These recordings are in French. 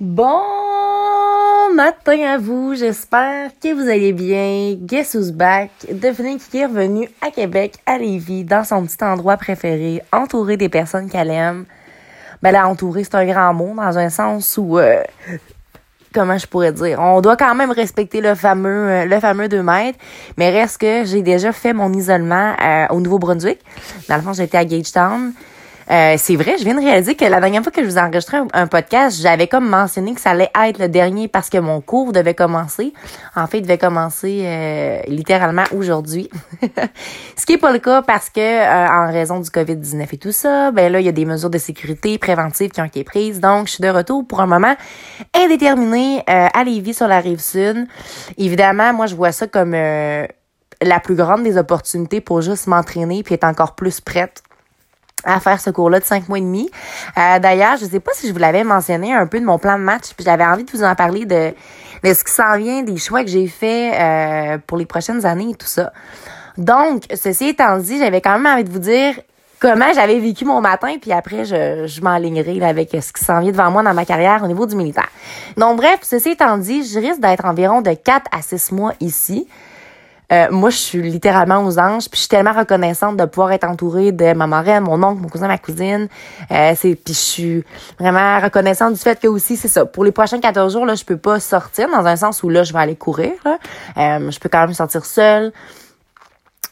Bon matin à vous, j'espère que vous allez bien. Guess who's back? Devenez qui est revenu à Québec, à Lévis, dans son petit endroit préféré, entouré des personnes qu'elle aime. Ben là, entouré, c'est un grand mot, dans un sens où... Euh, comment je pourrais dire? On doit quand même respecter le fameux euh, le fameux 2 mètres, mais reste que j'ai déjà fait mon isolement euh, au Nouveau-Brunswick. Dans le fond, j'étais à Gagetown. Euh, c'est vrai, je viens de réaliser que la dernière fois que je vous ai enregistré un, podcast, j'avais comme mentionné que ça allait être le dernier parce que mon cours devait commencer. En fait, il devait commencer euh, littéralement aujourd'hui. Ce qui est pas le cas parce que euh, en raison du Covid-19 et tout ça, ben là, il y a des mesures de sécurité préventives qui ont été prises. Donc, je suis de retour pour un moment indéterminé à Lévis sur la rive sud. Évidemment, moi, je vois ça comme la plus grande des opportunités pour juste m'entraîner puis être encore plus prête à faire ce cours-là de cinq mois et demi. Euh, D'ailleurs, je sais pas si je vous l'avais mentionné un peu de mon plan de match, puis j'avais envie de vous en parler de, de ce qui s'en vient, des choix que j'ai fait euh, pour les prochaines années et tout ça. Donc, ceci étant dit, j'avais quand même envie de vous dire comment j'avais vécu mon matin, puis après, je, je m'enlignerai avec ce qui s'en vient devant moi dans ma carrière au niveau du militaire. Donc, bref, ceci étant dit, je risque d'être environ de 4 à 6 mois ici. Euh, moi, je suis littéralement aux anges, puis je suis tellement reconnaissante de pouvoir être entourée de ma marraine, mon oncle, mon cousin, ma cousine. Euh, puis je suis vraiment reconnaissante du fait que aussi c'est ça. Pour les prochains 14 jours là, je peux pas sortir dans un sens où là je vais aller courir. Euh, je peux quand même sortir seule.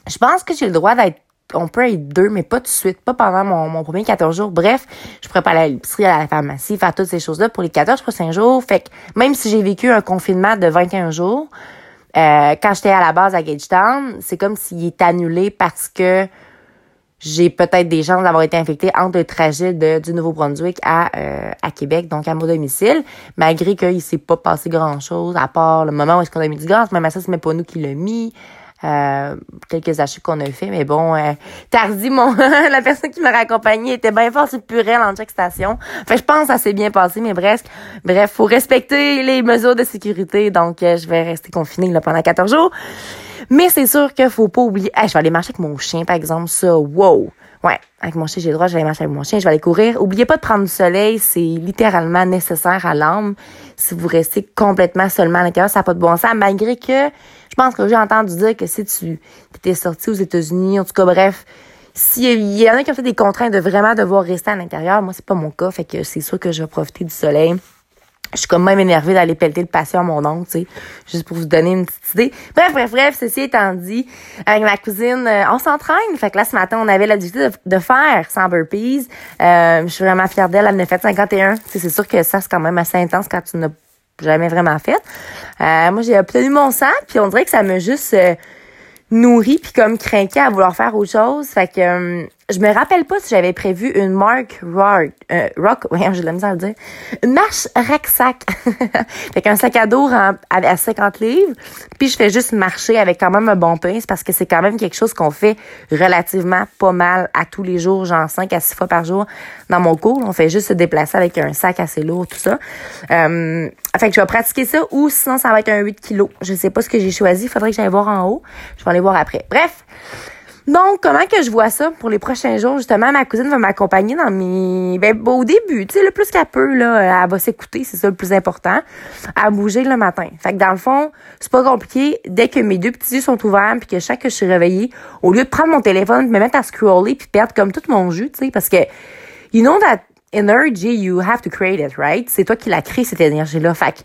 Je pense que j'ai le droit d'être on peut être deux, mais pas tout de suite, pas pendant mon, mon premier 14 jours. Bref, je pourrais pas aller à l'épicerie, à la pharmacie, faire toutes ces choses-là pour les 14 prochains jours. Fait que même si j'ai vécu un confinement de 21 jours, euh, quand j'étais à la base à Gagetown, c'est comme s'il est annulé parce que j'ai peut-être des chances d'avoir été infectée entre le trajet de, du Nouveau-Brunswick à, euh, à Québec, donc à mon domicile, malgré qu'il s'est pas passé grand-chose, à part le moment où est-ce qu'on a mis du gaz, même à ça, c'est même pas nous qui l'a mis. Euh, quelques achats qu'on a fait, mais bon, euh, Tardy, mon la personne qui m'a raccompagné était bien fort sur purée en chaque station. Fait je pense que ça s'est bien passé, mais bref, bref, faut respecter les mesures de sécurité, donc euh, je vais rester confinée là, pendant 14 jours. Mais c'est sûr qu'il faut pas oublier. je vais aller marcher avec mon chien, par exemple, ça, wow! Ouais, avec mon chien, j'ai le droit, je vais aller marcher avec mon chien, je vais aller courir. Oubliez pas de prendre du soleil, c'est littéralement nécessaire à l'âme. Si vous restez complètement seulement à l'intérieur, ça n'a pas de bon sens, malgré que pense que j'ai entendu dire que si tu étais sorti aux États-Unis, en tout cas, bref, s'il y en a qui ont fait des contraintes de vraiment devoir rester à l'intérieur, moi, c'est pas mon cas, fait que c'est sûr que je vais profiter du soleil. Je suis comme même énervée d'aller pelleter le patient à mon oncle, tu sais, juste pour vous donner une petite idée. Bref, bref, bref, ceci étant dit, avec ma cousine, euh, on s'entraîne. Fait que là, ce matin, on avait l'habitude de, faire 100 burpees. Euh, je suis vraiment fière d'elle, elle en a fait 51. C'est sûr que ça, c'est quand même assez intense quand tu n'as jamais vraiment fait. Euh, moi, j'ai obtenu mon sang, puis on dirait que ça m'a juste euh, nourri puis comme craqué à vouloir faire autre chose. Fait que euh, je me rappelle pas si j'avais prévu une marque rock, euh, rock, ouais, j'ai de la misère à le dire, une marche rack-sac. fait qu'un sac à dos à 50 livres, puis je fais juste marcher avec quand même un bon pince parce que c'est quand même quelque chose qu'on fait relativement pas mal à tous les jours, genre 5 à 6 fois par jour dans mon cours. On fait juste se déplacer avec un sac assez lourd, tout ça. Euh, fait que je vais pratiquer ça ou sinon ça va être un 8 kilos. Je sais pas ce que j'ai choisi, faudrait que j'aille voir en haut. Je vais aller voir après. Bref, donc, comment que je vois ça pour les prochains jours? Justement, ma cousine va m'accompagner dans mes... Ben, au début, tu sais, le plus qu'elle peut, là, elle va s'écouter, c'est ça le plus important, à bouger le matin. Fait que dans le fond, c'est pas compliqué. Dès que mes deux petits yeux sont ouverts puis que chaque que je suis réveillée, au lieu de prendre mon téléphone, me mettre à scroller puis perdre comme tout mon jus, tu sais, parce que you know that energy, you have to create it, right? C'est toi qui l'as créé, cette énergie-là. Fait que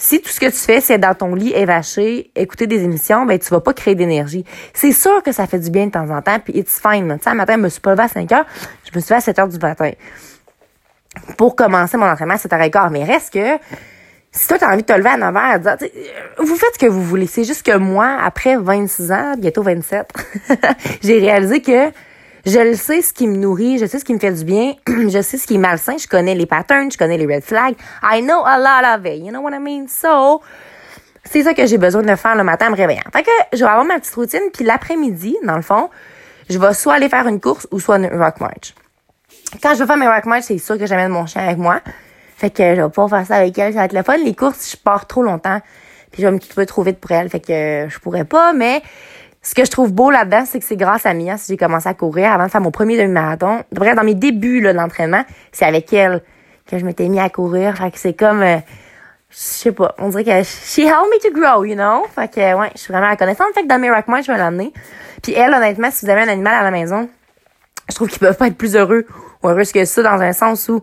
si tout ce que tu fais, c'est dans ton lit, évacher, écouter des émissions, ben tu vas pas créer d'énergie. C'est sûr que ça fait du bien de temps en temps, puis it's fine. Tu sais, matin, je me suis pas levée à 5 heures, je me suis levée à 7 heures du matin. Pour commencer mon entraînement à 7 h 15 Mais reste que, si toi, t'as envie de te lever à 9 heures, dire, vous faites ce que vous voulez. C'est juste que moi, après 26 ans, bientôt 27, j'ai réalisé que je le sais ce qui me nourrit, je sais ce qui me fait du bien, je sais ce qui est malsain, je connais les patterns, je connais les red flags. I know a lot of it, you know what I mean? So, c'est ça que j'ai besoin de faire le matin en me réveillant. Fait que je vais avoir ma petite routine, puis l'après-midi, dans le fond, je vais soit aller faire une course ou soit une rock march. Quand je vais faire mes rock march, c'est sûr que j'amène mon chien avec moi. Fait que je vais pas faire ça avec elle, ça va être le fun. Les courses, je pars trop longtemps, puis je vais me quitter trop vite pour elle, fait que je pourrais pas, mais ce que je trouve beau là-dedans, c'est que c'est grâce à Mia si j'ai commencé à courir avant de faire mon premier demi-marathon. Bref, dans mes débuts là, de l'entraînement, c'est avec elle que je m'étais mis à courir. Fait que c'est comme, euh, je sais pas, on dirait que she helped me to grow, you know? Fait que, ouais, je suis vraiment reconnaissante. Fait que dans mes Rock je vais l'amener. Puis elle, honnêtement, si vous avez un animal à la maison, je trouve qu'ils peuvent pas être plus heureux ou heureux que ça dans un sens où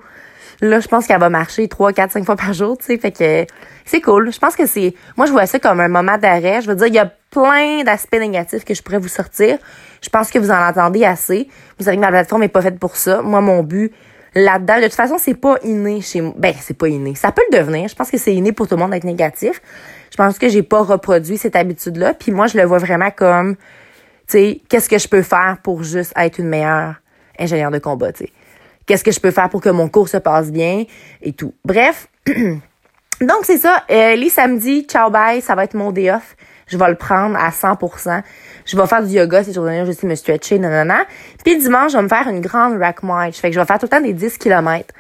là, je pense qu'elle va marcher 3, 4, 5 fois par jour, tu sais. Fait que c'est cool. Je pense que c'est, moi, je vois ça comme un moment d'arrêt. Je veux dire, il y a plein d'aspects négatifs que je pourrais vous sortir. Je pense que vous en entendez assez. Vous savez que ma plateforme est pas faite pour ça. Moi, mon but, là-dedans. De toute façon, c'est pas inné chez moi. Ben, c'est pas inné. Ça peut le devenir. Je pense que c'est inné pour tout le monde d'être négatif. Je pense que j'ai pas reproduit cette habitude-là. Puis moi, je le vois vraiment comme, tu sais, qu'est-ce que je peux faire pour juste être une meilleure ingénieure de combat, tu sais? Qu'est-ce que je peux faire pour que mon cours se passe bien et tout? Bref. Donc, c'est ça. Euh, les samedis, ciao bye, ça va être mon day off. Je vais le prendre à 100% je vais faire du yoga ces jours-là, je vais me stretcher, nanana. Puis dimanche, je vais me faire une grande rack march. Fait que je vais faire tout le temps des 10 km.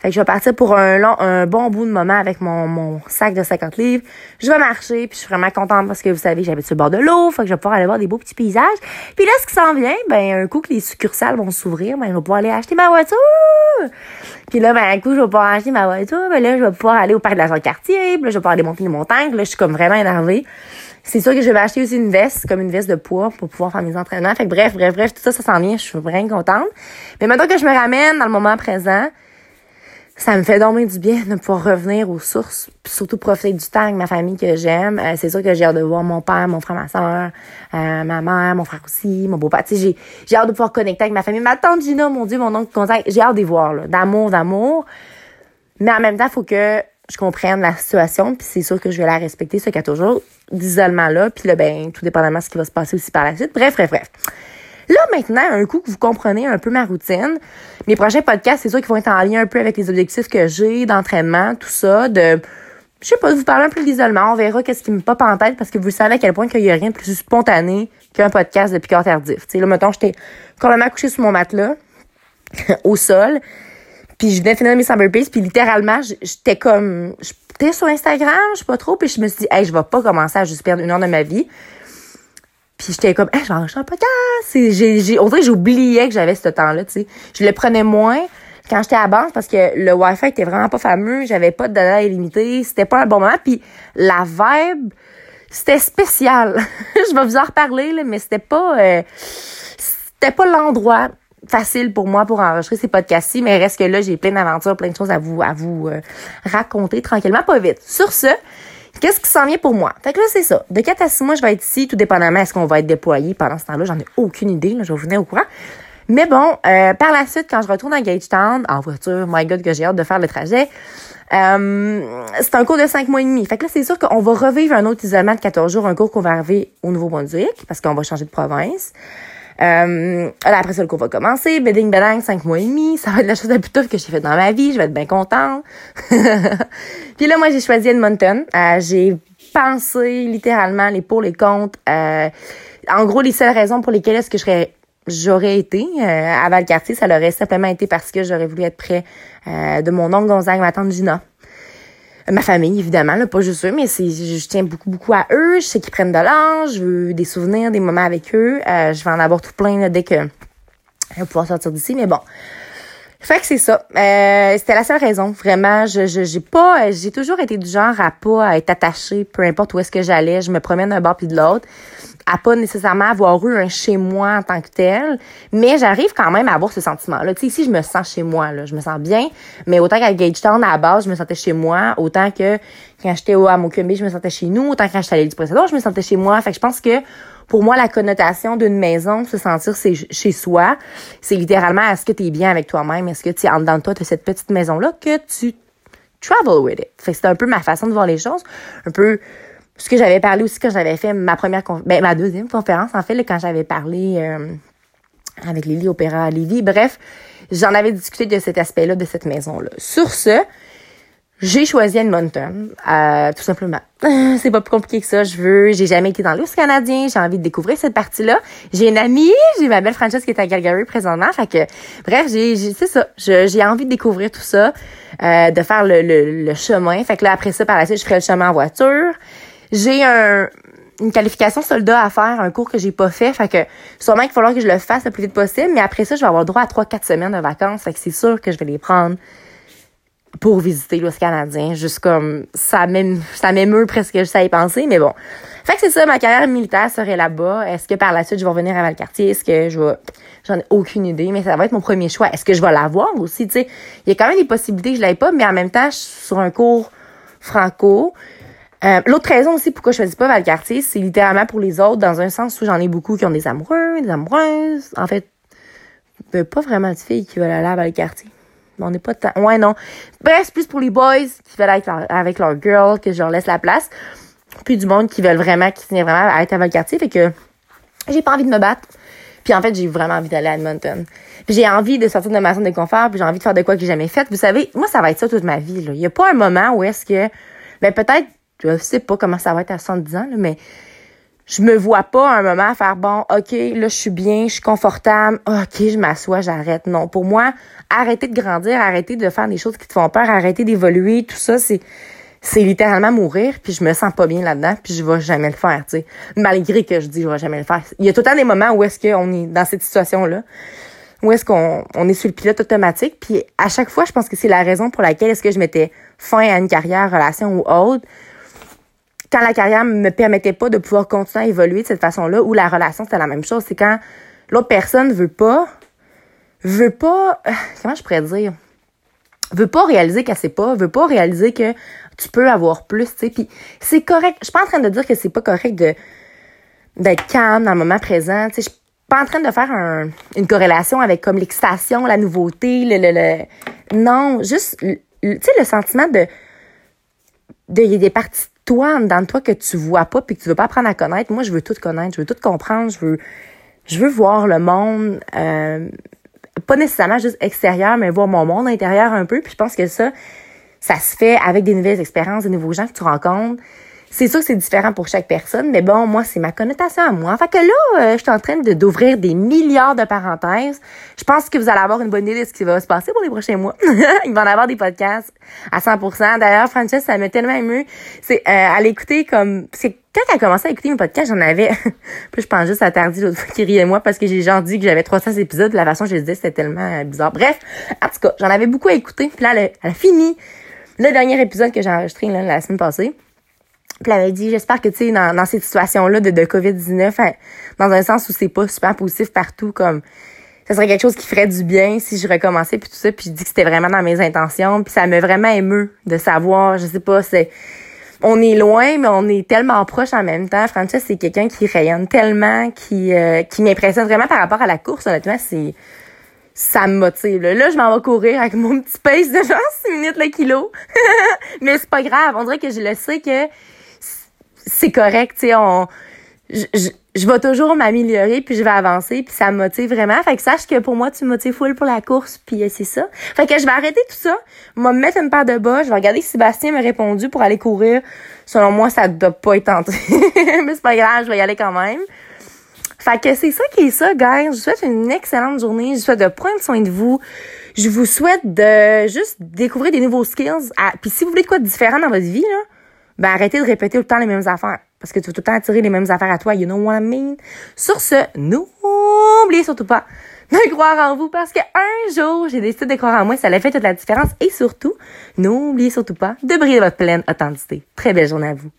Fait que je vais partir pour un long, un bon bout de moment avec mon, mon sac de 50 livres. Je vais marcher, puis je suis vraiment contente parce que vous savez, j'habite sur le bord de l'eau, fait que je vais pouvoir aller voir des beaux petits paysages. Puis là, ce qui s'en vient, ben un coup que les succursales vont s'ouvrir, ben je vais pouvoir aller acheter ma voiture. Puis là, ben un coup, je vais pouvoir acheter ma voiture, ben là, je vais pouvoir aller au parc de la Jean-Cartier, puis là, je vais pouvoir aller monter les montagnes. Là, je suis comme vraiment énervée. C'est sûr que je vais acheter aussi une veste, comme une veste de poids pour pouvoir faire mes entraînements. Fait que bref, bref, bref, tout ça, ça s'en vient. Je suis vraiment contente. Mais maintenant que je me ramène dans le moment présent, ça me fait dormir du bien de pouvoir revenir aux sources, puis surtout profiter du temps avec ma famille que j'aime. Euh, c'est sûr que j'ai hâte de voir mon père, mon frère, ma soeur, euh, ma mère, mon frère aussi, mon beau-père. J'ai, j'ai hâte de pouvoir connecter avec ma famille. Ma tante Gina, mon Dieu, mon oncle contact. J'ai hâte de voir, là, d'amour, d'amour. Mais en même temps, il faut que je comprenne la situation, puis c'est sûr que je vais la respecter, ce qu'il y a toujours d'isolement-là, puis là, ben, tout dépendamment de ce qui va se passer aussi par la suite. Bref, bref, bref. Là, maintenant, un coup que vous comprenez un peu ma routine, mes prochains podcasts, c'est sûr qu'ils vont être en lien un peu avec les objectifs que j'ai d'entraînement, tout ça, de, je sais pas, vous parler un peu d'isolement, on verra qu'est-ce qui me pop en tête, parce que vous savez à quel point qu'il y a rien de plus spontané qu'un podcast de piqueur tardif. Tu sais, là, mettons, j'étais complètement couché sur mon matelas, au sol, puis je venais finir mes summer puis littéralement, j'étais comme, sur Instagram, je sais pas trop, puis je me suis dit, hey, je vais pas commencer à juste perdre une heure de ma vie. Puis j'étais comme, hey, j'enregistre un podcast. J'ai, j'ai, j'oubliais que j'avais ce temps-là, tu sais. Je le prenais moins quand j'étais à banque parce que le Wi-Fi était vraiment pas fameux, j'avais pas de data illimité, c'était pas un bon moment, puis la vibe, c'était spécial. je vais vous en reparler, là, mais c'était pas, euh, c'était pas l'endroit facile pour moi pour enregistrer ces podcasts-ci, mais reste que là, j'ai plein d'aventures, plein de choses à vous, à vous euh, raconter tranquillement, pas vite. Sur ce, qu'est-ce qui s'en vient pour moi? Fait que là, c'est ça. De 4 à 6 mois, je vais être ici, tout dépendamment est-ce qu'on va être déployé pendant ce temps-là. J'en ai aucune idée, je vais vous venir au courant. Mais bon, euh, par la suite, quand je retourne à Gagetown, en voiture, my God, que j'ai hâte de faire le trajet, euh, c'est un cours de 5 mois et demi. Fait que là, c'est sûr qu'on va revivre un autre isolement de 14 jours, un cours qu'on va arriver au Nouveau-Brunswick, parce qu'on va changer de province. Euh, après ça, le cours va commencer. Bedding, bedang, cinq mois et demi. Ça va être la chose la plus tough que j'ai faite dans ma vie. Je vais être bien contente. Puis là, moi, j'ai choisi Edmonton. Euh, j'ai pensé littéralement les pour, les contre. Euh, en gros, les seules raisons pour lesquelles est-ce que j'aurais été euh, à Valcartier, ça l'aurait simplement été parce que j'aurais voulu être près de mon oncle Gonzague, ma tante Gina ma famille, évidemment, là, pas juste eux, mais c'est, je tiens beaucoup, beaucoup à eux. Je sais qu'ils prennent de l'âge, je veux des souvenirs, des moments avec eux. Euh, je vais en avoir tout plein là, dès que je vais pouvoir sortir d'ici, mais bon. Fait que c'est ça. Euh, c'était la seule raison. Vraiment, je, je j'ai pas, j'ai toujours été du genre à pas être attachée, peu importe où est-ce que j'allais. Je me promène d'un bord puis de l'autre à pas nécessairement avoir eu un chez moi en tant que tel, mais j'arrive quand même à avoir ce sentiment-là. Tu sais, ici, je me sens chez moi, là, je me sens bien, mais autant qu'à Gagetown, à la base, je me sentais chez moi, autant que quand j'étais au Amokumbi, je me sentais chez nous, autant quand j'étais à l'île du précédent, je me sentais chez moi. Fait que je pense que pour moi, la connotation d'une maison, se sentir chez soi, c'est littéralement est-ce que tu es bien avec toi-même, est-ce que tu en dedans de toi, tu cette petite maison-là que tu travel with it? Fait que c'est un peu ma façon de voir les choses, un peu ce que j'avais parlé aussi quand j'avais fait ma première ben, ma deuxième conférence en fait quand j'avais parlé euh, avec Lily Opéra à. Bref, j'en avais discuté de cet aspect-là de cette maison-là. Sur ce, j'ai choisi Edmonton, euh, tout simplement. c'est pas plus compliqué que ça. Je veux, j'ai jamais été dans l'Ouest canadien. J'ai envie de découvrir cette partie-là. J'ai une amie, j'ai ma belle Frances qui est à Calgary présentement. Fait que, bref, j'ai, c'est ça. j'ai envie de découvrir tout ça, euh, de faire le, le, le, chemin. Fait que là, après ça, par la suite, je ferai le chemin en voiture. J'ai un, une qualification soldat à faire, un cours que j'ai pas fait. Fait que sûrement qu'il va falloir que je le fasse le plus vite possible. Mais après ça, je vais avoir droit à 3-4 semaines de vacances. Fait que c'est sûr que je vais les prendre pour visiter l'Ouest canadien. Juste comme, ça m'émeut presque juste à y penser, mais bon. Fait que c'est ça, ma carrière militaire serait là-bas. Est-ce que par la suite, je vais revenir à Valcartier? Est-ce que je vais... J'en ai aucune idée, mais ça va être mon premier choix. Est-ce que je vais l'avoir aussi? Il y a quand même des possibilités que je l'ai pas, mais en même temps, je suis sur un cours franco. Euh, l'autre raison aussi pourquoi je choisis pas Valcartier, c'est littéralement pour les autres, dans un sens où j'en ai beaucoup qui ont des amoureux, des amoureuses. En fait, pas vraiment de filles qui veulent aller à Valcartier. On n'est pas. Ouais, non. Bref, plus pour les boys qui veulent être avec leur girl que je leur laisse la place. Puis du monde qui veulent vraiment, qui tient vraiment à être à Valcartier. Fait que j'ai pas envie de me battre. Puis en fait, j'ai vraiment envie d'aller à Edmonton. Puis j'ai envie de sortir de ma zone de confort, puis j'ai envie de faire de quoi que j'ai jamais fait. Vous savez, moi, ça va être ça toute ma vie. Il y a pas un moment où est-ce que... Ben peut-être, je sais pas comment ça va être à 70 ans, là, mais je me vois pas un moment à faire bon, OK, là, je suis bien, je suis confortable, OK, je m'assois, j'arrête. Non, pour moi, arrêter de grandir, arrêter de faire des choses qui te font peur, arrêter d'évoluer, tout ça, c'est c'est littéralement mourir, puis je me sens pas bien là-dedans, puis je vais jamais le faire, tu sais. Malgré que je dis je vais jamais le faire. Il y a tout le temps des moments où est-ce qu'on est dans cette situation-là, où est-ce qu'on on est sur le pilote automatique, puis à chaque fois, je pense que c'est la raison pour laquelle est-ce que je mettais fin à une carrière, relation ou autre, quand la carrière me permettait pas de pouvoir continuer à évoluer de cette façon-là, ou la relation, c'était la même chose, c'est quand l'autre personne veut pas, veut pas, euh, comment je pourrais dire, veut pas réaliser qu'elle sait pas, veut pas réaliser que tu peux avoir plus, tu sais. Puis c'est correct. Je suis pas en train de dire que c'est pas correct de d'être calme dans le moment présent. Tu sais, je suis pas en train de faire une corrélation avec comme l'excitation, la nouveauté, le, le, le... non, juste, tu sais, le sentiment de de y a des parties de toi dans toi que tu vois pas puis que tu veux pas apprendre à connaître. Moi, je veux tout connaître, je veux tout comprendre, je veux je veux voir le monde. Euh, pas nécessairement juste extérieur, mais voir mon monde intérieur un peu. Puis je pense que ça, ça se fait avec des nouvelles expériences, des nouveaux gens que tu rencontres. C'est sûr que c'est différent pour chaque personne, mais bon, moi, c'est ma connotation à moi. Fait que là, euh, je suis en train de d'ouvrir des milliards de parenthèses. Je pense que vous allez avoir une bonne idée de ce qui va se passer pour les prochains mois. Il va en avoir des podcasts à 100%. D'ailleurs, Frances, ça m'a tellement ému. C'est euh, à l'écouter comme... C'est quand elle a commencé à écouter mes podcasts, j'en avais... Puis je pense juste à Tardy l'autre fois qui riait moi parce que j'ai genre dit que j'avais 300 épisodes. La façon que je le disais, c'était tellement euh, bizarre. Bref, en tout cas, j'en avais beaucoup à écouter. Puis là, elle a, fini le dernier épisode que j'ai enregistré là, la semaine passée. J'espère que, tu sais, dans, dans cette situation-là de, de COVID-19, hein, dans un sens où c'est pas super positif partout, comme, ça serait quelque chose qui ferait du bien si je recommençais, puis tout ça. Puis je dis que c'était vraiment dans mes intentions. Puis ça m'a vraiment émeu de savoir, je sais pas, c'est... On est loin, mais on est tellement proche en même temps. Frances, c'est quelqu'un qui rayonne tellement, qui, euh, qui m'impressionne vraiment par rapport à la course. Honnêtement, c'est ça me motive. Là, je m'en vais courir avec mon petit pace de genre 6 minutes le kilo. mais c'est pas grave. On dirait que je le sais que c'est correct, tu sais, on je, je, vais toujours m'améliorer puis je vais avancer puis ça me motive vraiment. Fait que sache que pour moi tu me motives full pour la course puis euh, c'est ça. Fait que je vais arrêter tout ça, me mettre une paire de bas, je vais regarder si Sébastien m'a répondu pour aller courir. Selon moi, ça doit pas être tenté. Mais c'est pas grave, je vais y aller quand même. Fait que c'est ça qui est ça, guys. Je vous souhaite une excellente journée. Je vous souhaite de prendre soin de vous. Je vous souhaite de juste découvrir des nouveaux skills. Ah, puis si vous voulez quoi de différent dans votre vie, là, ben arrêtez de répéter tout le temps les mêmes affaires. Parce que tu vas tout le temps attirer les mêmes affaires à toi. You know what I mean? Sur ce, n'oubliez surtout pas de croire en vous parce qu'un jour, j'ai décidé de croire en moi. Ça a fait toute la différence. Et surtout, n'oubliez surtout pas de briller votre pleine authenticité. Très belle journée à vous.